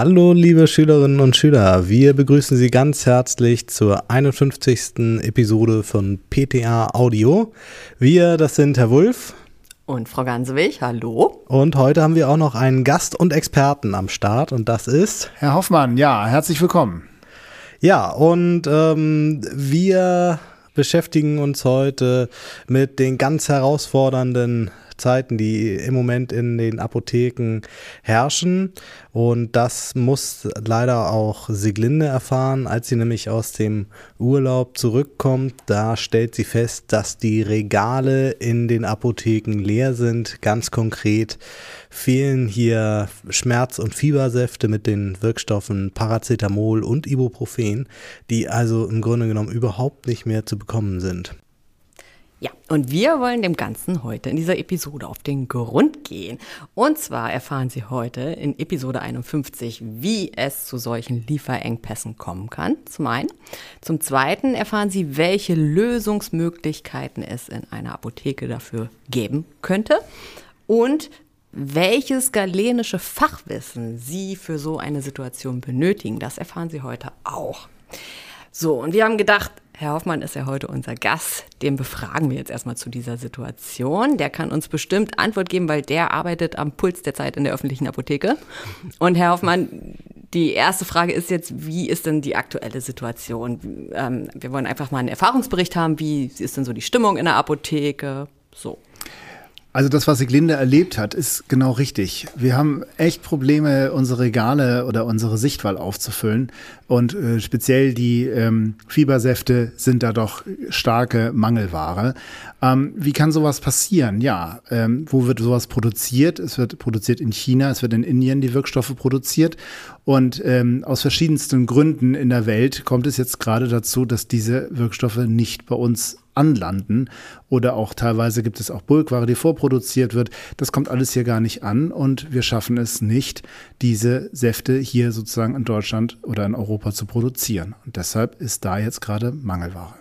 Hallo, liebe Schülerinnen und Schüler. Wir begrüßen Sie ganz herzlich zur 51. Episode von PTA Audio. Wir, das sind Herr Wulff. Und Frau Gansewig, hallo. Und heute haben wir auch noch einen Gast und Experten am Start und das ist Herr Hoffmann. Ja, herzlich willkommen. Ja, und ähm, wir beschäftigen uns heute mit den ganz herausfordernden Zeiten, die im Moment in den Apotheken herrschen. Und das muss leider auch Siglinde erfahren, als sie nämlich aus dem Urlaub zurückkommt. Da stellt sie fest, dass die Regale in den Apotheken leer sind. Ganz konkret fehlen hier Schmerz- und Fiebersäfte mit den Wirkstoffen Paracetamol und Ibuprofen, die also im Grunde genommen überhaupt nicht mehr zu bekommen sind. Ja, und wir wollen dem Ganzen heute in dieser Episode auf den Grund gehen. Und zwar erfahren Sie heute in Episode 51, wie es zu solchen Lieferengpässen kommen kann, zum einen. Zum zweiten erfahren Sie, welche Lösungsmöglichkeiten es in einer Apotheke dafür geben könnte. Und welches galenische Fachwissen Sie für so eine Situation benötigen, das erfahren Sie heute auch. So, und wir haben gedacht, Herr Hoffmann ist ja heute unser Gast. Den befragen wir jetzt erstmal zu dieser Situation. Der kann uns bestimmt Antwort geben, weil der arbeitet am Puls der Zeit in der öffentlichen Apotheke. Und Herr Hoffmann, die erste Frage ist jetzt, wie ist denn die aktuelle Situation? Ähm, wir wollen einfach mal einen Erfahrungsbericht haben. Wie ist denn so die Stimmung in der Apotheke? So. Also das, was Siglinde erlebt hat, ist genau richtig. Wir haben echt Probleme, unsere Regale oder unsere Sichtwahl aufzufüllen. Und äh, speziell die ähm, Fiebersäfte sind da doch starke Mangelware. Ähm, wie kann sowas passieren? Ja, ähm, wo wird sowas produziert? Es wird produziert in China, es wird in Indien die Wirkstoffe produziert. Und ähm, aus verschiedensten Gründen in der Welt kommt es jetzt gerade dazu, dass diese Wirkstoffe nicht bei uns anlanden. Oder auch teilweise gibt es auch Bulkware, die vorproduziert wird. Das kommt alles hier gar nicht an und wir schaffen es nicht, diese Säfte hier sozusagen in Deutschland oder in Europa zu produzieren. Und deshalb ist da jetzt gerade Mangelware.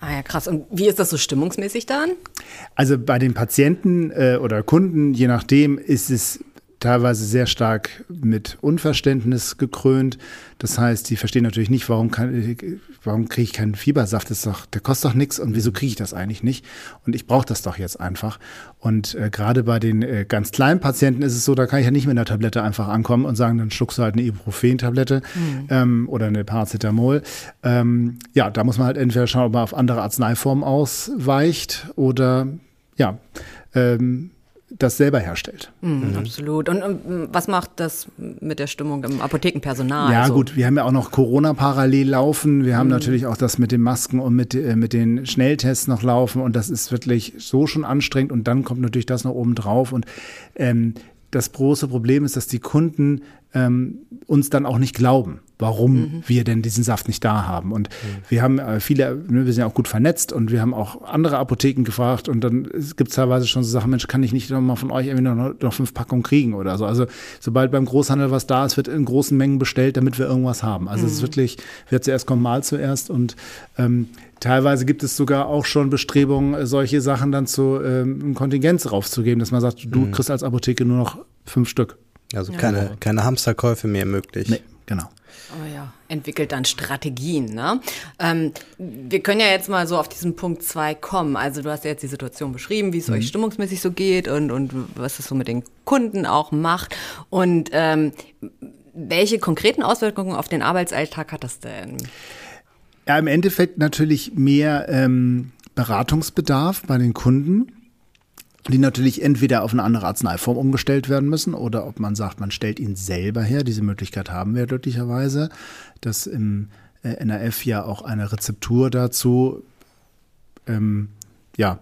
Ah ja, krass. Und wie ist das so stimmungsmäßig dann? Also bei den Patienten äh, oder Kunden, je nachdem, ist es teilweise sehr stark mit Unverständnis gekrönt. Das heißt, die verstehen natürlich nicht, warum, warum kriege ich keinen Fiebersaft? Das doch, der kostet doch nichts und wieso kriege ich das eigentlich nicht? Und ich brauche das doch jetzt einfach. Und äh, gerade bei den äh, ganz kleinen Patienten ist es so, da kann ich ja nicht mit einer Tablette einfach ankommen und sagen, dann schluckst du halt eine Ibuprofen-Tablette mhm. ähm, oder eine Paracetamol. Ähm, ja, da muss man halt entweder schauen, ob man auf andere Arzneiformen ausweicht oder ja, ähm, das selber herstellt. Mhm, mhm. Absolut. Und, und, was macht das mit der Stimmung im Apothekenpersonal? Ja, so? gut, wir haben ja auch noch Corona parallel laufen. Wir haben mhm. natürlich auch das mit den Masken und mit, äh, mit den Schnelltests noch laufen. Und das ist wirklich so schon anstrengend. Und dann kommt natürlich das noch oben drauf. Und ähm, das große Problem ist, dass die Kunden ähm, uns dann auch nicht glauben, warum mhm. wir denn diesen Saft nicht da haben. Und mhm. wir haben äh, viele, ne, wir sind ja auch gut vernetzt und wir haben auch andere Apotheken gefragt und dann gibt es teilweise schon so Sachen, Mensch, kann ich nicht noch mal von euch irgendwie noch, noch fünf Packungen kriegen oder so. Also sobald beim Großhandel was da ist, wird in großen Mengen bestellt, damit wir irgendwas haben. Also mhm. es ist mhm. wirklich, wer zuerst kommt, mal zuerst und ähm, Teilweise gibt es sogar auch schon Bestrebungen, solche Sachen dann zu ähm, Kontingenz raufzugeben, dass man sagt, du mhm. kriegst als Apotheke nur noch fünf Stück. Also ja. keine, keine Hamsterkäufe mehr möglich. Nee, genau. Oh ja, entwickelt dann Strategien. Ne? Ähm, wir können ja jetzt mal so auf diesen Punkt 2 kommen. Also du hast ja jetzt die Situation beschrieben, wie es mhm. euch stimmungsmäßig so geht und, und was es so mit den Kunden auch macht. Und ähm, welche konkreten Auswirkungen auf den Arbeitsalltag hat das denn? Ja, im Endeffekt natürlich mehr ähm, Beratungsbedarf bei den Kunden die natürlich entweder auf eine andere Arzneiform umgestellt werden müssen oder ob man sagt, man stellt ihn selber her. Diese Möglichkeit haben wir glücklicherweise, dass im äh, NRF ja auch eine Rezeptur dazu ähm, ja,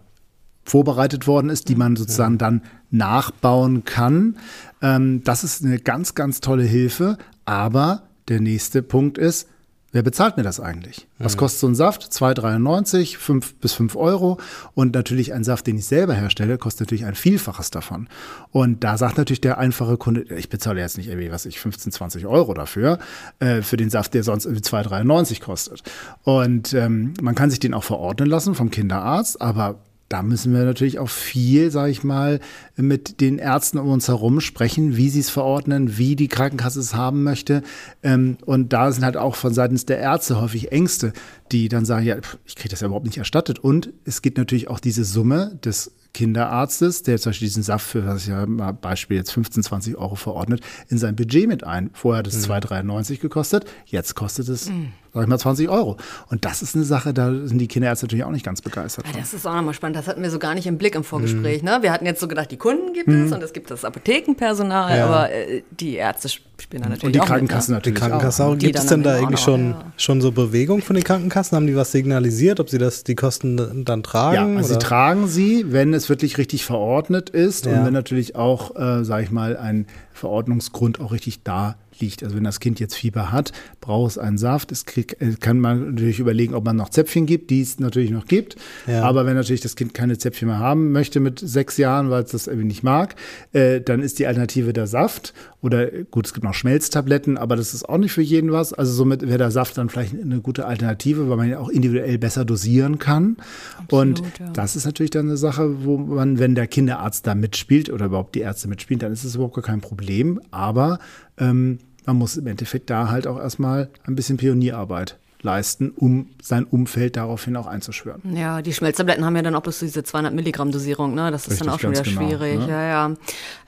vorbereitet worden ist, die man sozusagen dann nachbauen kann. Ähm, das ist eine ganz, ganz tolle Hilfe. Aber der nächste Punkt ist, Wer bezahlt mir das eigentlich? Was mhm. kostet so ein Saft? 2,93, 5 bis 5 Euro. Und natürlich ein Saft, den ich selber herstelle, kostet natürlich ein Vielfaches davon. Und da sagt natürlich der einfache Kunde, ich bezahle jetzt nicht irgendwie, was ich, 15, 20 Euro dafür, äh, für den Saft, der sonst irgendwie 2,93 kostet. Und ähm, man kann sich den auch verordnen lassen vom Kinderarzt, aber da müssen wir natürlich auch viel, sage ich mal, mit den Ärzten um uns herum sprechen, wie sie es verordnen, wie die Krankenkasse es haben möchte. Ähm, und da sind halt auch von seitens der Ärzte häufig Ängste, die dann sagen, ja, ich kriege das ja überhaupt nicht erstattet. Und es gibt natürlich auch diese Summe des Kinderarztes, der zum Beispiel diesen Saft für, was ich ja mal Beispiel jetzt 15, 20 Euro verordnet, in sein Budget mit ein. Vorher hat es mhm. 2,93 gekostet, jetzt kostet es, mhm. Sag ich mal, 20 Euro. Und das ist eine Sache, da sind die Kinderärzte natürlich auch nicht ganz begeistert. Ja, das ist auch nochmal spannend. Das hatten wir so gar nicht im Blick im Vorgespräch. Mhm. Ne? Wir hatten jetzt so gedacht, die Kunden gibt es mhm. und es gibt das Apothekenpersonal, ja. aber äh, die Ärzte spielen da natürlich Und die auch Krankenkassen mit, ne? natürlich. Die Krankenkasse auch. Gibt es denn da irgendwie schon, ja. schon so Bewegung von den Krankenkassen? Haben die was signalisiert, ob sie das, die Kosten dann tragen? Ja, also sie tragen sie, wenn es wirklich richtig verordnet ist ja. und wenn natürlich auch, äh, sage ich mal, ein Verordnungsgrund auch richtig da liegt. Also wenn das Kind jetzt Fieber hat, braucht es einen Saft. Es krieg, äh, kann man natürlich überlegen, ob man noch Zäpfchen gibt, die es natürlich noch gibt. Ja. Aber wenn natürlich das Kind keine Zäpfchen mehr haben möchte mit sechs Jahren, weil es das irgendwie nicht mag, äh, dann ist die Alternative der Saft. Oder gut, es gibt noch Schmelztabletten, aber das ist auch nicht für jeden was. Also somit wäre der Saft dann vielleicht eine gute Alternative, weil man ja auch individuell besser dosieren kann. Absolut, und ja. das ist natürlich dann eine Sache, wo man, wenn der Kinderarzt da mitspielt oder überhaupt die Ärzte mitspielen, dann ist es überhaupt gar kein Problem. Aber ähm, man muss im Endeffekt da halt auch erstmal ein bisschen Pionierarbeit leisten, um sein Umfeld daraufhin auch einzuschwören. Ja, die Schmelztabletten haben ja dann auch bloß diese 200 Milligramm Dosierung, ne? Das ist Richtig, dann auch schon wieder genau, schwierig. Ne? Ja, ja.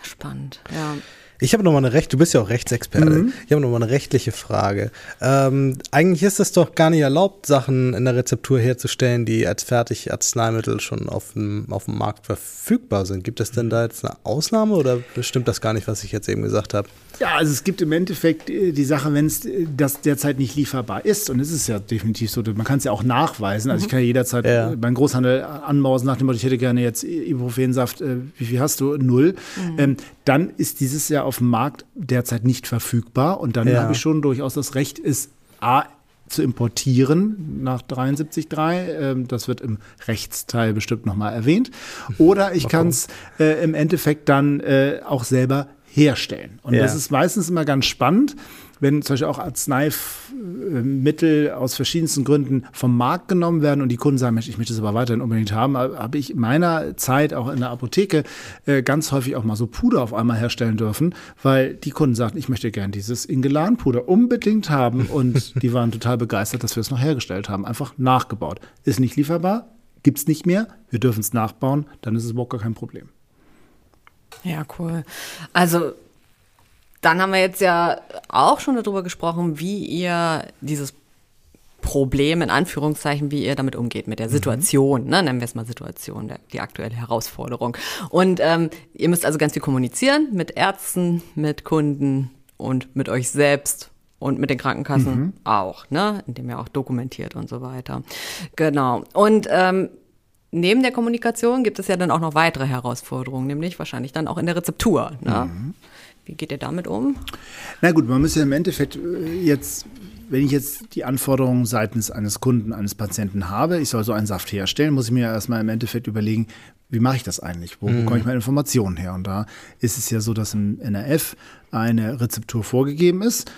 Spannend, ja. Ich habe noch mal eine Recht, du bist ja auch Rechtsexperte. Mhm. Ich habe noch mal eine rechtliche Frage. Ähm, eigentlich ist es doch gar nicht erlaubt, Sachen in der Rezeptur herzustellen, die als Fertigarzneimittel schon auf dem, auf dem Markt verfügbar sind. Gibt es denn da jetzt eine Ausnahme oder stimmt das gar nicht, was ich jetzt eben gesagt habe? Ja, also es gibt im Endeffekt äh, die Sache, wenn es äh, das derzeit nicht lieferbar ist, und es ist ja definitiv so, man kann es ja auch nachweisen. Also ich mhm. kann ja jederzeit ja. beim Großhandel anmausen nach dem Motto, ich hätte gerne jetzt Ibuprofensaft, äh, wie viel hast du? Null. Mhm. Ähm, dann ist dieses ja auf dem Markt derzeit nicht verfügbar. Und dann ja. habe ich schon durchaus das Recht, es A zu importieren nach 73.3. Ähm, das wird im Rechtsteil bestimmt nochmal erwähnt. Oder ich kann es äh, im Endeffekt dann äh, auch selber herstellen. Und ja. das ist meistens immer ganz spannend, wenn zum Beispiel auch Arzneimittel aus verschiedensten Gründen vom Markt genommen werden und die Kunden sagen, Mensch, ich möchte es aber weiterhin unbedingt haben, habe ich in meiner Zeit auch in der Apotheke äh, ganz häufig auch mal so Puder auf einmal herstellen dürfen, weil die Kunden sagten, ich möchte gern dieses Ingelan-Puder unbedingt haben und die waren total begeistert, dass wir es noch hergestellt haben, einfach nachgebaut. Ist nicht lieferbar, gibt es nicht mehr, wir dürfen es nachbauen, dann ist es überhaupt gar kein Problem. Ja, cool. Also dann haben wir jetzt ja auch schon darüber gesprochen, wie ihr dieses Problem in Anführungszeichen, wie ihr damit umgeht, mit der mhm. Situation, mhm. ne? nennen wir es mal Situation, der, die aktuelle Herausforderung. Und ähm, ihr müsst also ganz viel kommunizieren mit Ärzten, mit Kunden und mit euch selbst und mit den Krankenkassen mhm. auch, ne? indem ihr auch dokumentiert und so weiter. Genau. Und ähm, neben der Kommunikation gibt es ja dann auch noch weitere Herausforderungen, nämlich wahrscheinlich dann auch in der Rezeptur. Ne? Mhm. Wie geht ihr damit um? Na gut, man muss ja im Endeffekt äh, jetzt, wenn ich jetzt die Anforderungen seitens eines Kunden, eines Patienten habe, ich soll so einen Saft herstellen, muss ich mir erstmal im Endeffekt überlegen, wie mache ich das eigentlich? Wo mhm. bekomme ich meine Informationen her? Und da ist es ja so, dass im NRF eine Rezeptur vorgegeben ist.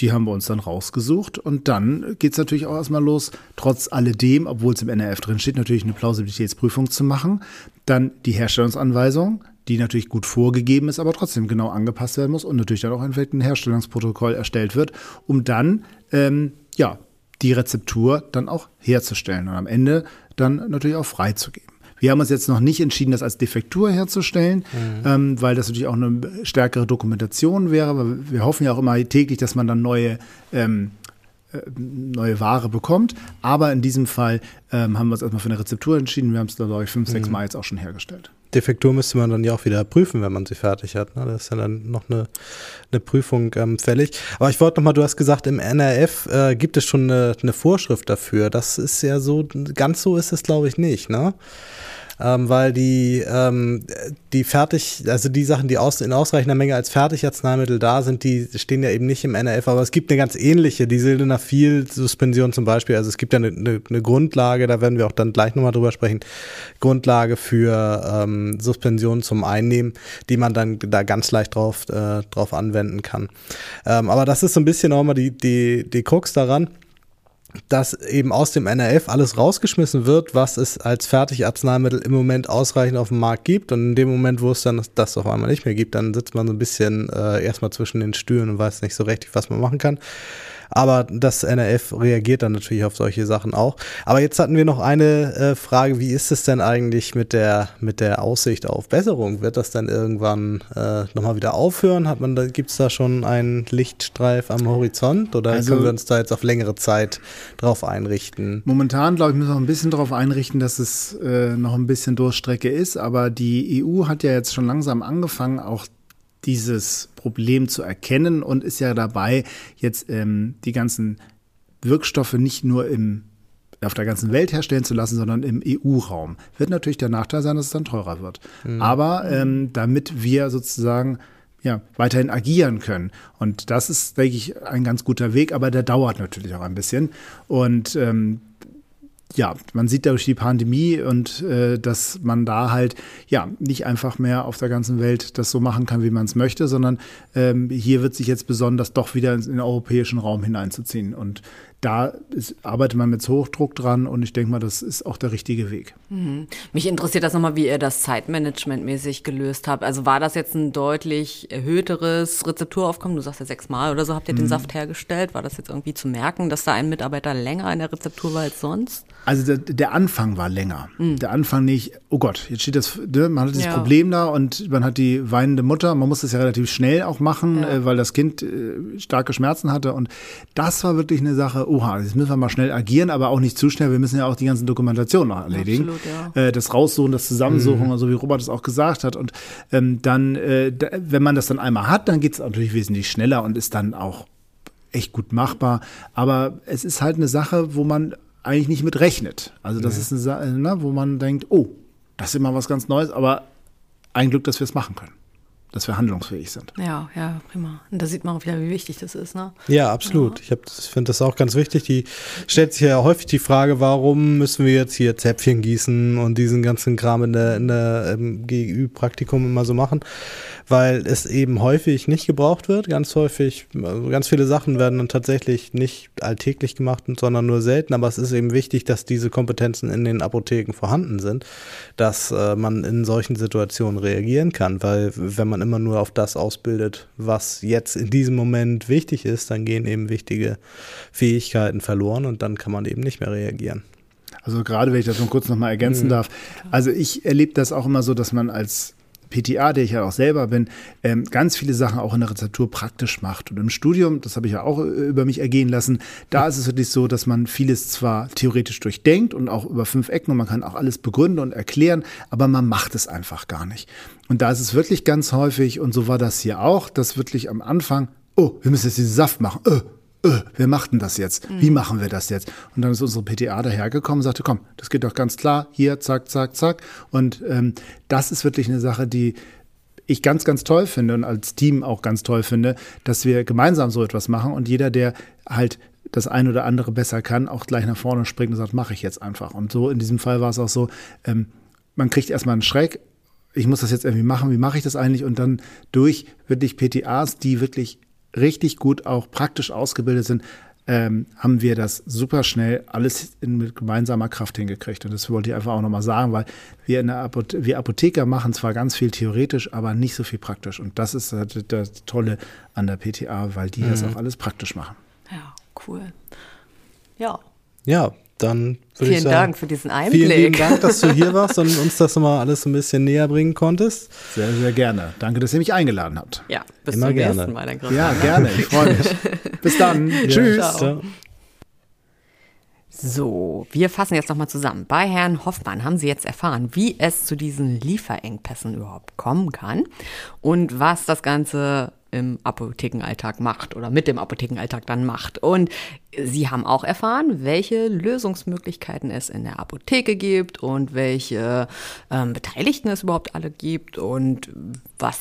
Die haben wir uns dann rausgesucht und dann geht es natürlich auch erstmal los, trotz alledem, obwohl es im NRF drin steht, natürlich eine Plausibilitätsprüfung zu machen. Dann die Herstellungsanweisung, die natürlich gut vorgegeben ist, aber trotzdem genau angepasst werden muss und natürlich dann auch ein Herstellungsprotokoll erstellt wird, um dann ähm, ja die Rezeptur dann auch herzustellen und am Ende dann natürlich auch freizugeben. Wir haben uns jetzt noch nicht entschieden, das als Defektur herzustellen, mhm. ähm, weil das natürlich auch eine stärkere Dokumentation wäre. Wir hoffen ja auch immer täglich, dass man dann neue ähm, äh, neue Ware bekommt. Aber in diesem Fall ähm, haben wir uns erstmal für eine Rezeptur entschieden. Wir haben es, glaube ich, fünf, sechs mhm. Mal jetzt auch schon hergestellt. Defektur müsste man dann ja auch wieder prüfen, wenn man sie fertig hat. Ne? Das ist ja dann noch eine, eine Prüfung ähm, fällig. Aber ich wollte nochmal, du hast gesagt, im NRF äh, gibt es schon eine, eine Vorschrift dafür. Das ist ja so, ganz so ist es, glaube ich, nicht. Ne? Ähm, weil die, ähm, die fertig, also die Sachen, die aus, in ausreichender Menge als Fertigarzneimittel da sind, die stehen ja eben nicht im NRF, aber es gibt eine ganz ähnliche, die Sildenafil-Suspension zum Beispiel, also es gibt ja eine, eine, eine, Grundlage, da werden wir auch dann gleich nochmal drüber sprechen, Grundlage für ähm, Suspension zum Einnehmen, die man dann da ganz leicht drauf, äh, drauf anwenden kann. Ähm, aber das ist so ein bisschen auch mal die, die, die Krux daran dass eben aus dem NRF alles rausgeschmissen wird, was es als Fertigarzneimittel im Moment ausreichend auf dem Markt gibt. Und in dem Moment, wo es dann das auf einmal nicht mehr gibt, dann sitzt man so ein bisschen äh, erstmal zwischen den Stühlen und weiß nicht so richtig, was man machen kann. Aber das NRF reagiert dann natürlich auf solche Sachen auch. Aber jetzt hatten wir noch eine äh, Frage, wie ist es denn eigentlich mit der, mit der Aussicht auf Besserung? Wird das dann irgendwann äh, nochmal wieder aufhören? Hat man da, gibt es da schon einen Lichtstreif am Horizont oder also, können wir uns da jetzt auf längere Zeit drauf einrichten? Momentan, glaube ich, müssen wir noch ein bisschen darauf einrichten, dass es äh, noch ein bisschen Durchstrecke ist, aber die EU hat ja jetzt schon langsam angefangen, auch dieses Problem zu erkennen und ist ja dabei, jetzt ähm, die ganzen Wirkstoffe nicht nur im, auf der ganzen Welt herstellen zu lassen, sondern im EU-Raum. Wird natürlich der Nachteil sein, dass es dann teurer wird. Mhm. Aber ähm, damit wir sozusagen ja, weiterhin agieren können. Und das ist, denke ich, ein ganz guter Weg, aber der dauert natürlich auch ein bisschen. Und ähm, ja, man sieht durch die Pandemie und äh, dass man da halt ja nicht einfach mehr auf der ganzen Welt das so machen kann, wie man es möchte, sondern ähm, hier wird sich jetzt besonders doch wieder in den europäischen Raum hineinzuziehen. Und da ist, arbeitet man mit Hochdruck dran und ich denke mal, das ist auch der richtige Weg. Mhm. Mich interessiert das nochmal, wie ihr das Zeitmanagement-mäßig gelöst habt. Also war das jetzt ein deutlich erhöhteres Rezepturaufkommen? Du sagst ja sechsmal oder so habt ihr mhm. den Saft hergestellt. War das jetzt irgendwie zu merken, dass da ein Mitarbeiter länger in der Rezeptur war als sonst? Also der, der Anfang war länger. Mhm. Der Anfang nicht, oh Gott, jetzt steht das, ne, man hat dieses ja. Problem da und man hat die weinende Mutter. Man muss das ja relativ schnell auch machen, ja. äh, weil das Kind äh, starke Schmerzen hatte. Und das war wirklich eine Sache, oha, jetzt müssen wir mal schnell agieren, aber auch nicht zu schnell. Wir müssen ja auch die ganzen Dokumentationen noch erledigen. Absolut, ja. äh, das Raussuchen, das Zusammensuchen, mhm. so wie Robert es auch gesagt hat. Und ähm, dann, äh, da, wenn man das dann einmal hat, dann geht es natürlich wesentlich schneller und ist dann auch echt gut machbar. Aber es ist halt eine Sache, wo man eigentlich nicht mit rechnet. Also das ja. ist eine Sache, ne, wo man denkt, oh, das ist immer was ganz Neues, aber ein Glück, dass wir es machen können dass wir handlungsfähig sind. Ja, ja, prima. Und da sieht man auch wieder, wie wichtig das ist, ne? Ja, absolut. Ja. Ich, ich finde das auch ganz wichtig. Die stellt sich ja häufig die Frage, warum müssen wir jetzt hier Zäpfchen gießen und diesen ganzen Kram in der, in der ähm, GÜ-Praktikum immer so machen weil es eben häufig nicht gebraucht wird. Ganz häufig, also ganz viele Sachen werden dann tatsächlich nicht alltäglich gemacht, sondern nur selten. Aber es ist eben wichtig, dass diese Kompetenzen in den Apotheken vorhanden sind, dass äh, man in solchen Situationen reagieren kann. Weil wenn man immer nur auf das ausbildet, was jetzt in diesem Moment wichtig ist, dann gehen eben wichtige Fähigkeiten verloren und dann kann man eben nicht mehr reagieren. Also gerade, wenn ich das nur kurz nochmal ergänzen mhm. darf. Also ich erlebe das auch immer so, dass man als PTA, der ich ja auch selber bin, ähm, ganz viele Sachen auch in der Rezeptur praktisch macht. Und im Studium, das habe ich ja auch äh, über mich ergehen lassen, da ist es wirklich so, dass man vieles zwar theoretisch durchdenkt und auch über fünf Ecken und man kann auch alles begründen und erklären, aber man macht es einfach gar nicht. Und da ist es wirklich ganz häufig, und so war das hier auch, dass wirklich am Anfang, oh, wir müssen jetzt diesen Saft machen, oh, öh, wer macht denn das jetzt? Wie mhm. machen wir das jetzt? Und dann ist unsere PTA dahergekommen und sagte, komm, das geht doch ganz klar, hier, zack, zack, zack. Und ähm, das ist wirklich eine Sache, die ich ganz, ganz toll finde und als Team auch ganz toll finde, dass wir gemeinsam so etwas machen und jeder, der halt das ein oder andere besser kann, auch gleich nach vorne springt und sagt, mache ich jetzt einfach. Und so in diesem Fall war es auch so, ähm, man kriegt erstmal einen Schreck, ich muss das jetzt irgendwie machen, wie mache ich das eigentlich? Und dann durch wirklich PTAs, die wirklich richtig gut auch praktisch ausgebildet sind, ähm, haben wir das super schnell alles in, mit gemeinsamer Kraft hingekriegt. Und das wollte ich einfach auch nochmal sagen, weil wir, in der Apothe wir Apotheker machen zwar ganz viel theoretisch, aber nicht so viel praktisch. Und das ist das Tolle an der PTA, weil die mhm. das auch alles praktisch machen. Ja, cool. Ja. Ja, dann würde ich sagen. Vielen Dank für diesen Einblick. Vielen lieben Dank, dass du hier warst und uns das mal alles ein bisschen näher bringen konntest. Sehr, sehr gerne. Danke, dass ihr mich eingeladen habt. Ja, bis Immer zum gerne. nächsten Mal. Dann ja, gerne. Ich freue mich. bis dann. Ja, Tschüss. Ciao. So, wir fassen jetzt nochmal zusammen. Bei Herrn Hoffmann haben Sie jetzt erfahren, wie es zu diesen Lieferengpässen überhaupt kommen kann und was das Ganze im Apothekenalltag macht oder mit dem Apothekenalltag dann macht. Und Sie haben auch erfahren, welche Lösungsmöglichkeiten es in der Apotheke gibt und welche ähm, Beteiligten es überhaupt alle gibt und was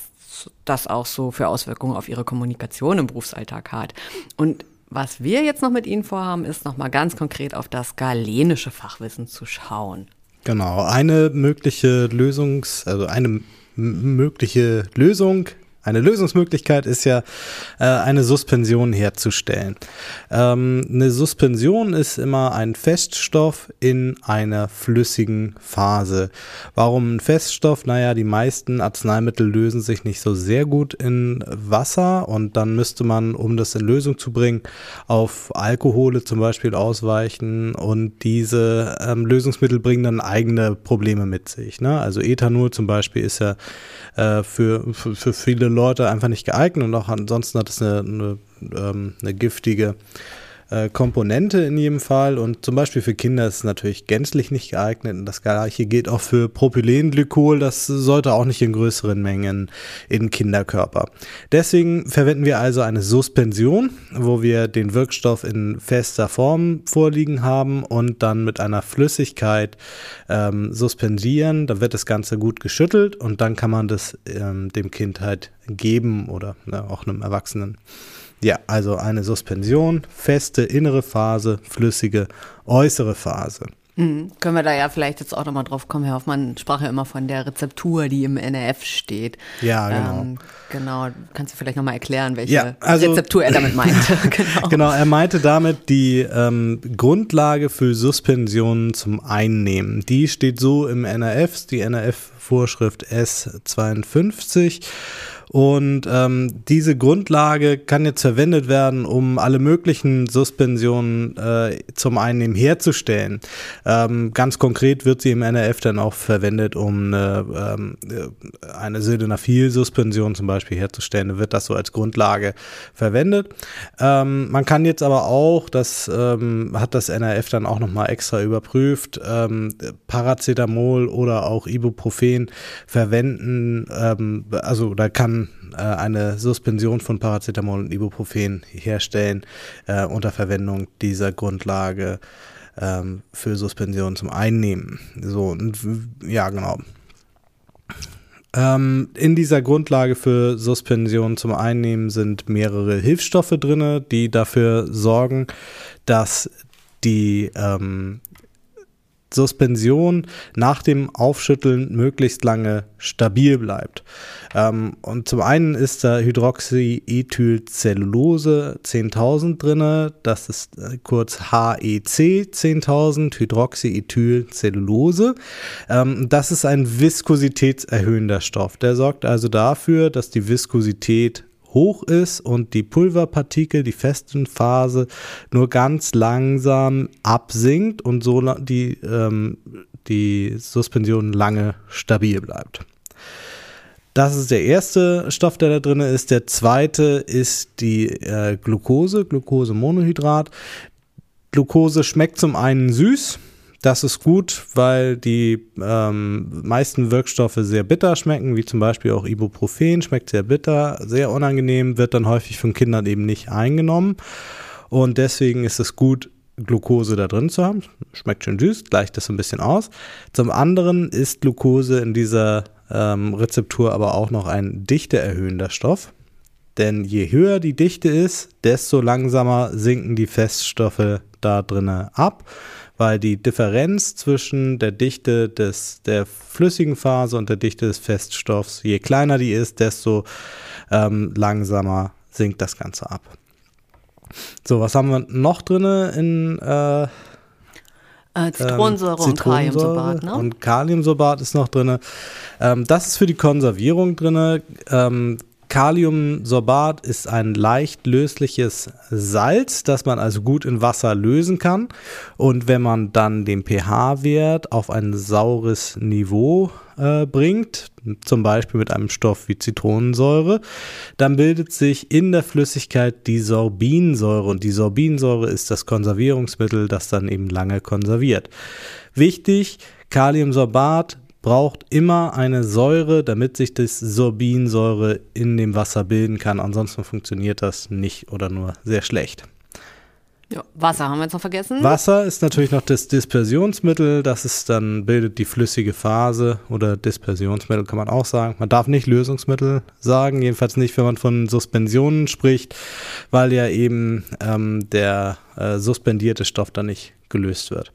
das auch so für Auswirkungen auf Ihre Kommunikation im Berufsalltag hat. Und was wir jetzt noch mit Ihnen vorhaben, ist nochmal ganz konkret auf das galenische Fachwissen zu schauen. Genau, eine mögliche Lösungs, also eine mögliche Lösung eine Lösungsmöglichkeit ist ja, äh, eine Suspension herzustellen. Ähm, eine Suspension ist immer ein Feststoff in einer flüssigen Phase. Warum ein Feststoff? Naja, die meisten Arzneimittel lösen sich nicht so sehr gut in Wasser und dann müsste man, um das in Lösung zu bringen, auf Alkohole zum Beispiel ausweichen und diese ähm, Lösungsmittel bringen dann eigene Probleme mit sich. Ne? Also Ethanol zum Beispiel ist ja äh, für, für, für, viele Leute einfach nicht geeignet und auch ansonsten hat es eine, eine, ähm, eine giftige äh, Komponente in jedem Fall und zum Beispiel für Kinder ist es natürlich gänzlich nicht geeignet und das gleiche gilt auch für Propylenglykol, das sollte auch nicht in größeren Mengen in Kinderkörper. Deswegen verwenden wir also eine Suspension, wo wir den Wirkstoff in fester Form vorliegen haben und dann mit einer Flüssigkeit ähm, suspendieren, da wird das Ganze gut geschüttelt und dann kann man das ähm, dem Kind halt geben oder ne, auch einem Erwachsenen. Ja, also eine Suspension, feste innere Phase, flüssige äußere Phase. Mhm. Können wir da ja vielleicht jetzt auch nochmal drauf kommen, Herr Hoffmann sprach ja immer von der Rezeptur, die im NRF steht. Ja, genau. Ähm, genau, kannst du vielleicht nochmal erklären, welche ja, also, Rezeptur er damit meinte? genau. genau, er meinte damit die ähm, Grundlage für Suspensionen zum Einnehmen. Die steht so im NRF, die NRF-Vorschrift S52. Und ähm, diese Grundlage kann jetzt verwendet werden, um alle möglichen Suspensionen äh, zum Einnehmen herzustellen. Ähm, ganz konkret wird sie im NRF dann auch verwendet, um eine, ähm, eine Sildenafil-Suspension zum Beispiel herzustellen. Da wird das so als Grundlage verwendet. Ähm, man kann jetzt aber auch, das ähm, hat das NRF dann auch nochmal extra überprüft, ähm, Paracetamol oder auch Ibuprofen verwenden. Also da kann äh, eine Suspension von Paracetamol und Ibuprofen herstellen äh, unter Verwendung dieser Grundlage ähm, für Suspension zum Einnehmen. So, und, ja, genau. Ähm, in dieser Grundlage für Suspension zum Einnehmen sind mehrere Hilfsstoffe drin, die dafür sorgen, dass die ähm, Suspension nach dem Aufschütteln möglichst lange stabil bleibt. Ähm, und zum einen ist da Hydroxyethylcellulose 10.000 drin, das ist äh, kurz HEC 10.000, Hydroxyethylcellulose. Ähm, das ist ein viskositätserhöhender Stoff. Der sorgt also dafür, dass die Viskosität hoch ist und die Pulverpartikel, die festen Phase, nur ganz langsam absinkt und so die, ähm, die Suspension lange stabil bleibt. Das ist der erste Stoff, der da drin ist. Der zweite ist die äh, Glucose, Glucosemonohydrat. Glucose schmeckt zum einen süß, das ist gut, weil die ähm, meisten Wirkstoffe sehr bitter schmecken, wie zum Beispiel auch Ibuprofen, schmeckt sehr bitter, sehr unangenehm, wird dann häufig von Kindern eben nicht eingenommen. Und deswegen ist es gut, Glucose da drin zu haben. Schmeckt schön süß, gleicht das ein bisschen aus. Zum anderen ist Glucose in dieser ähm, Rezeptur aber auch noch ein dichteerhöhender Stoff. Denn je höher die Dichte ist, desto langsamer sinken die Feststoffe da drinnen ab weil die Differenz zwischen der Dichte des, der flüssigen Phase und der Dichte des Feststoffs, je kleiner die ist, desto ähm, langsamer sinkt das Ganze ab. So, was haben wir noch drin in äh, äh, Zitronensäure, ähm, und Kaliumsorbat, ne? Und Kaliumsorbat ist noch drin. Ähm, das ist für die Konservierung drin. Ähm, Kaliumsorbat ist ein leicht lösliches Salz, das man also gut in Wasser lösen kann. Und wenn man dann den pH-Wert auf ein saures Niveau äh, bringt, zum Beispiel mit einem Stoff wie Zitronensäure, dann bildet sich in der Flüssigkeit die Sorbinsäure. Und die Sorbinsäure ist das Konservierungsmittel, das dann eben lange konserviert. Wichtig, Kaliumsorbat braucht immer eine Säure, damit sich das Sorbinsäure in dem Wasser bilden kann. Ansonsten funktioniert das nicht oder nur sehr schlecht. Ja, Wasser haben wir jetzt noch vergessen. Wasser ist natürlich noch das Dispersionsmittel. Das ist dann, bildet die flüssige Phase oder Dispersionsmittel kann man auch sagen. Man darf nicht Lösungsmittel sagen, jedenfalls nicht, wenn man von Suspensionen spricht, weil ja eben ähm, der äh, suspendierte Stoff dann nicht gelöst wird.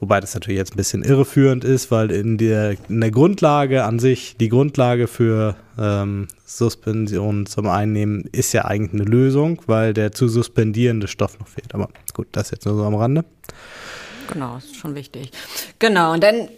Wobei das natürlich jetzt ein bisschen irreführend ist, weil in der, in der Grundlage an sich, die Grundlage für ähm, Suspension zum Einnehmen ist ja eigentlich eine Lösung, weil der zu suspendierende Stoff noch fehlt. Aber gut, das jetzt nur so am Rande. Genau, ist schon wichtig. Genau, und dann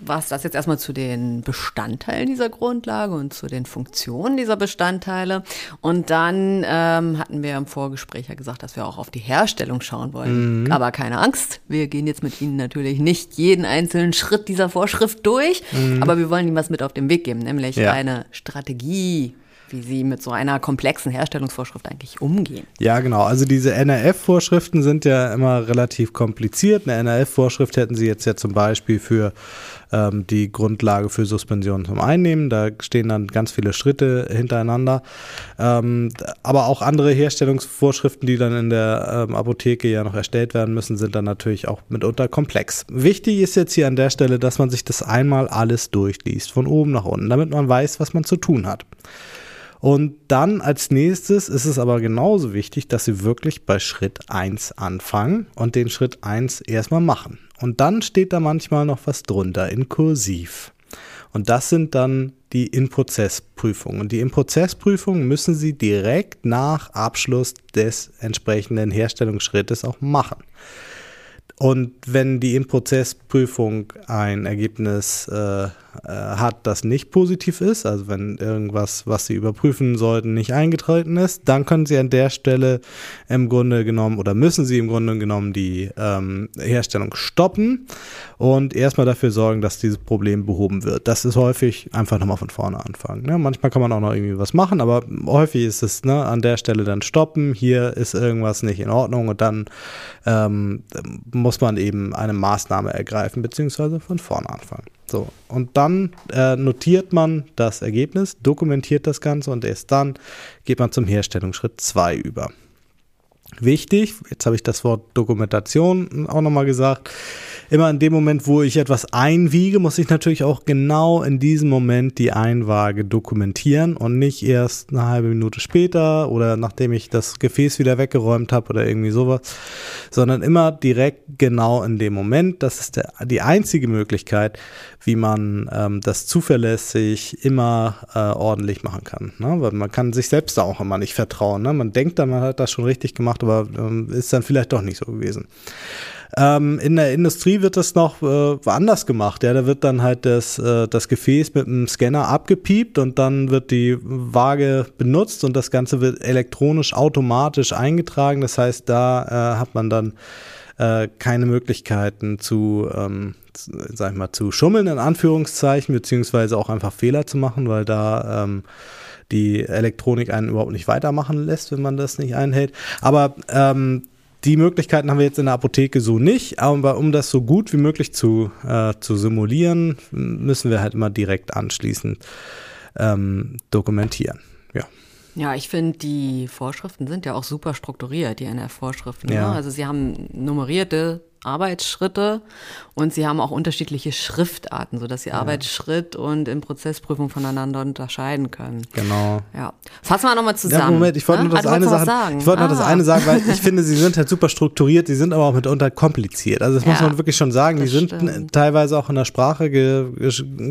war es das jetzt erstmal zu den Bestandteilen dieser Grundlage und zu den Funktionen dieser Bestandteile. Und dann ähm, hatten wir im Vorgespräch ja gesagt, dass wir auch auf die Herstellung schauen wollen. Mhm. Aber keine Angst, wir gehen jetzt mit Ihnen natürlich nicht jeden einzelnen Schritt dieser Vorschrift durch, mhm. aber wir wollen Ihnen was mit auf den Weg geben, nämlich ja. eine Strategie wie Sie mit so einer komplexen Herstellungsvorschrift eigentlich umgehen. Ja, genau. Also diese NRF-Vorschriften sind ja immer relativ kompliziert. Eine NRF-Vorschrift hätten Sie jetzt ja zum Beispiel für ähm, die Grundlage für Suspension zum Einnehmen. Da stehen dann ganz viele Schritte hintereinander. Ähm, aber auch andere Herstellungsvorschriften, die dann in der ähm, Apotheke ja noch erstellt werden müssen, sind dann natürlich auch mitunter komplex. Wichtig ist jetzt hier an der Stelle, dass man sich das einmal alles durchliest, von oben nach unten, damit man weiß, was man zu tun hat. Und dann als nächstes ist es aber genauso wichtig, dass Sie wirklich bei Schritt 1 anfangen und den Schritt 1 erstmal machen. Und dann steht da manchmal noch was drunter in Kursiv. Und das sind dann die In-Prozess-Prüfungen. Und die In-Prozess-Prüfungen müssen Sie direkt nach Abschluss des entsprechenden Herstellungsschrittes auch machen. Und wenn die In-Prozess-Prüfung ein Ergebnis äh, äh, hat, das nicht positiv ist, also wenn irgendwas, was Sie überprüfen sollten, nicht eingetreten ist, dann können Sie an der Stelle im Grunde genommen oder müssen Sie im Grunde genommen die ähm, Herstellung stoppen und erstmal dafür sorgen, dass dieses Problem behoben wird. Das ist häufig einfach nochmal von vorne anfangen. Ne? Manchmal kann man auch noch irgendwie was machen, aber häufig ist es ne, an der Stelle dann stoppen, hier ist irgendwas nicht in Ordnung und dann ähm, muss man eben eine Maßnahme ergreifen, beziehungsweise von vorne anfangen. So, und dann äh, notiert man das Ergebnis, dokumentiert das Ganze und erst dann geht man zum Herstellungsschritt 2 über. Wichtig, jetzt habe ich das Wort Dokumentation auch nochmal gesagt, immer in dem Moment, wo ich etwas einwiege, muss ich natürlich auch genau in diesem Moment die Einwaage dokumentieren und nicht erst eine halbe Minute später oder nachdem ich das Gefäß wieder weggeräumt habe oder irgendwie sowas, sondern immer direkt genau in dem Moment. Das ist der, die einzige Möglichkeit, wie man ähm, das zuverlässig immer äh, ordentlich machen kann. Ne? Weil man kann sich selbst da auch immer nicht vertrauen. Ne? Man denkt dann, man hat das schon richtig gemacht, aber ähm, ist dann vielleicht doch nicht so gewesen. Ähm, in der Industrie wird das noch äh, anders gemacht. Ja, da wird dann halt das, äh, das Gefäß mit einem Scanner abgepiept und dann wird die Waage benutzt und das Ganze wird elektronisch automatisch eingetragen. Das heißt, da äh, hat man dann äh, keine Möglichkeiten zu, ähm, sag ich mal, zu schummeln in Anführungszeichen, beziehungsweise auch einfach Fehler zu machen, weil da ähm, die Elektronik einen überhaupt nicht weitermachen lässt, wenn man das nicht einhält. Aber ähm, die Möglichkeiten haben wir jetzt in der Apotheke so nicht, aber um das so gut wie möglich zu, äh, zu simulieren, müssen wir halt immer direkt anschließend ähm, dokumentieren. Ja. Ja, ich finde, die Vorschriften sind ja auch super strukturiert, die NF-Vorschriften. Ne? Ja. Ne? Also sie haben nummerierte Arbeitsschritte und sie haben auch unterschiedliche Schriftarten, sodass sie ja. Arbeitsschritt und in Prozessprüfung voneinander unterscheiden können. Genau. Ja. Fassen wir nochmal zusammen. Ja, Moment, ich wollte ne? nur das ah, eine sagen. Ich wollte ah. nur das eine sagen, weil ich finde, sie sind halt super strukturiert, sie sind aber auch mitunter kompliziert. Also das ja, muss man wirklich schon sagen. Die sind stimmt. teilweise auch in der Sprache ge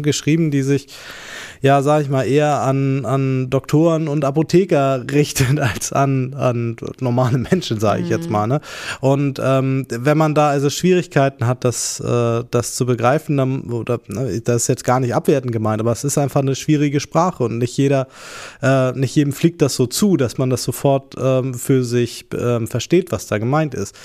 geschrieben, die sich ja, sag ich mal, eher an, an Doktoren und Apotheker richtet als an, an normale Menschen, sage ich mhm. jetzt mal. Ne? Und ähm, wenn man da also Schwierigkeiten hat, das, äh, das zu begreifen, dann, oder ne, das ist jetzt gar nicht abwertend gemeint, aber es ist einfach eine schwierige Sprache und nicht jeder, äh, nicht jedem fliegt das so zu, dass man das sofort ähm, für sich ähm, versteht, was da gemeint ist.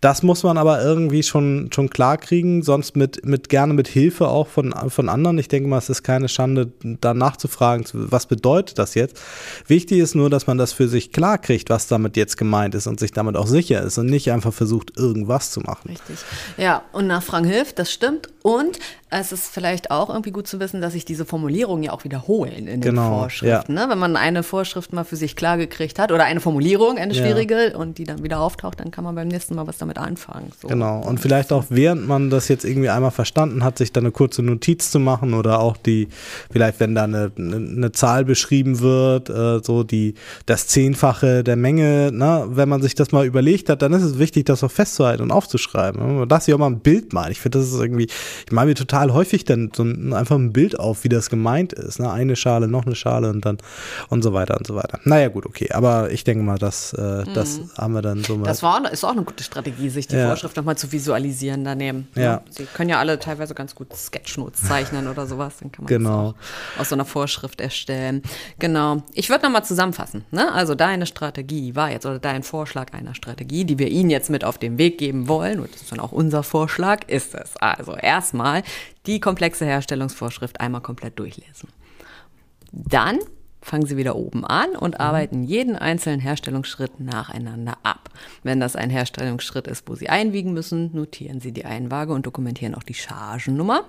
Das muss man aber irgendwie schon, schon klar kriegen, sonst mit, mit gerne mit Hilfe auch von, von anderen. Ich denke mal, es ist keine Schande, da nachzufragen, was bedeutet das jetzt. Wichtig ist nur, dass man das für sich klar kriegt, was damit jetzt gemeint ist und sich damit auch sicher ist und nicht einfach versucht, irgendwas zu machen. Richtig. Ja, und Nachfragen hilft, das stimmt. Und es ist vielleicht auch irgendwie gut zu wissen, dass sich diese Formulierungen ja auch wiederholen in genau, den Vorschriften. Ja. Ne? Wenn man eine Vorschrift mal für sich klar gekriegt hat oder eine Formulierung, eine schwierige, ja. und die dann wieder auftaucht, dann kann man beim nächsten Mal was damit anfangen. So. Genau. Und vielleicht auch während man das jetzt irgendwie einmal verstanden hat, sich da eine kurze Notiz zu machen oder auch die, vielleicht wenn da eine, eine, Zahl beschrieben wird, äh, so die, das Zehnfache der Menge, ne? wenn man sich das mal überlegt hat, dann ist es wichtig, das auch festzuhalten und aufzuschreiben aufschreiben. Lass ich auch mal ein Bild malen. Ich finde, das ist irgendwie, ich male mir total häufig dann so ein, einfach ein Bild auf, wie das gemeint ist. Ne? Eine Schale, noch eine Schale und dann und so weiter und so weiter. Naja, gut, okay. Aber ich denke mal, das, äh, das mhm. haben wir dann so mal. Das war, ist auch eine gute Strategie, sich die ja. Vorschrift nochmal zu visualisieren daneben. Ja. ja. Sie können ja alle teilweise ganz gut Sketchnotes zeichnen oder sowas. Dann kann man genau. das aus so einer Vorschrift erstellen. Genau. Ich würde nochmal zusammenfassen. Ne? Also deine Strategie war jetzt, oder dein Vorschlag einer Strategie, die wir Ihnen jetzt mit auf den Weg geben wollen, und das ist dann auch unser Vorschlag, ist es. Also erstmal die komplexe Herstellungsvorschrift einmal komplett durchlesen. Dann fangen Sie wieder oben an und mhm. arbeiten jeden einzelnen Herstellungsschritt nacheinander ab. Wenn das ein Herstellungsschritt ist, wo Sie einwiegen müssen, notieren Sie die Einwaage und dokumentieren auch die Chargennummer.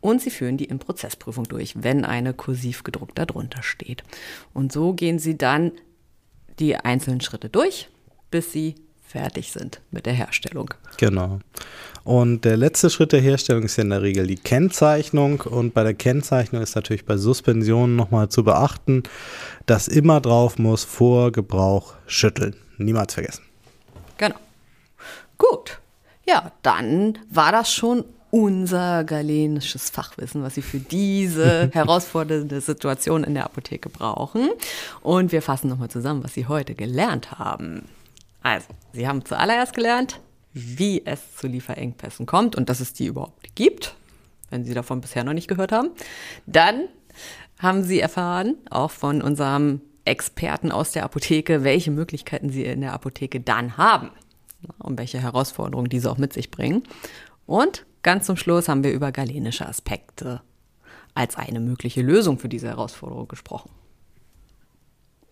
Und Sie führen die In-Prozessprüfung durch, wenn eine kursiv gedruckt darunter steht. Und so gehen Sie dann die einzelnen Schritte durch, bis Sie fertig sind mit der Herstellung. Genau. Und der letzte Schritt der Herstellung ist ja in der Regel die Kennzeichnung. Und bei der Kennzeichnung ist natürlich bei Suspensionen nochmal zu beachten, dass immer drauf muss vor Gebrauch schütteln. Niemals vergessen. Genau. Gut. Ja, dann war das schon unser galenisches Fachwissen, was Sie für diese herausfordernde Situation in der Apotheke brauchen. Und wir fassen nochmal zusammen, was Sie heute gelernt haben. Also, Sie haben zuallererst gelernt, wie es zu Lieferengpässen kommt und dass es die überhaupt gibt, wenn Sie davon bisher noch nicht gehört haben. Dann haben Sie erfahren, auch von unserem Experten aus der Apotheke, welche Möglichkeiten Sie in der Apotheke dann haben und welche Herausforderungen diese auch mit sich bringen. Und ganz zum Schluss haben wir über galenische Aspekte als eine mögliche Lösung für diese Herausforderung gesprochen.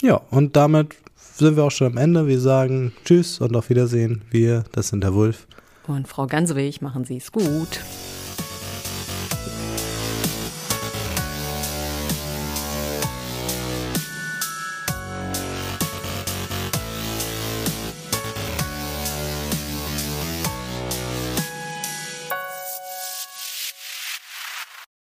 Ja, und damit sind wir auch schon am Ende. Wir sagen Tschüss und auf Wiedersehen. Wir, das sind der Wulf. Und Frau Gansewig, machen Sie es gut.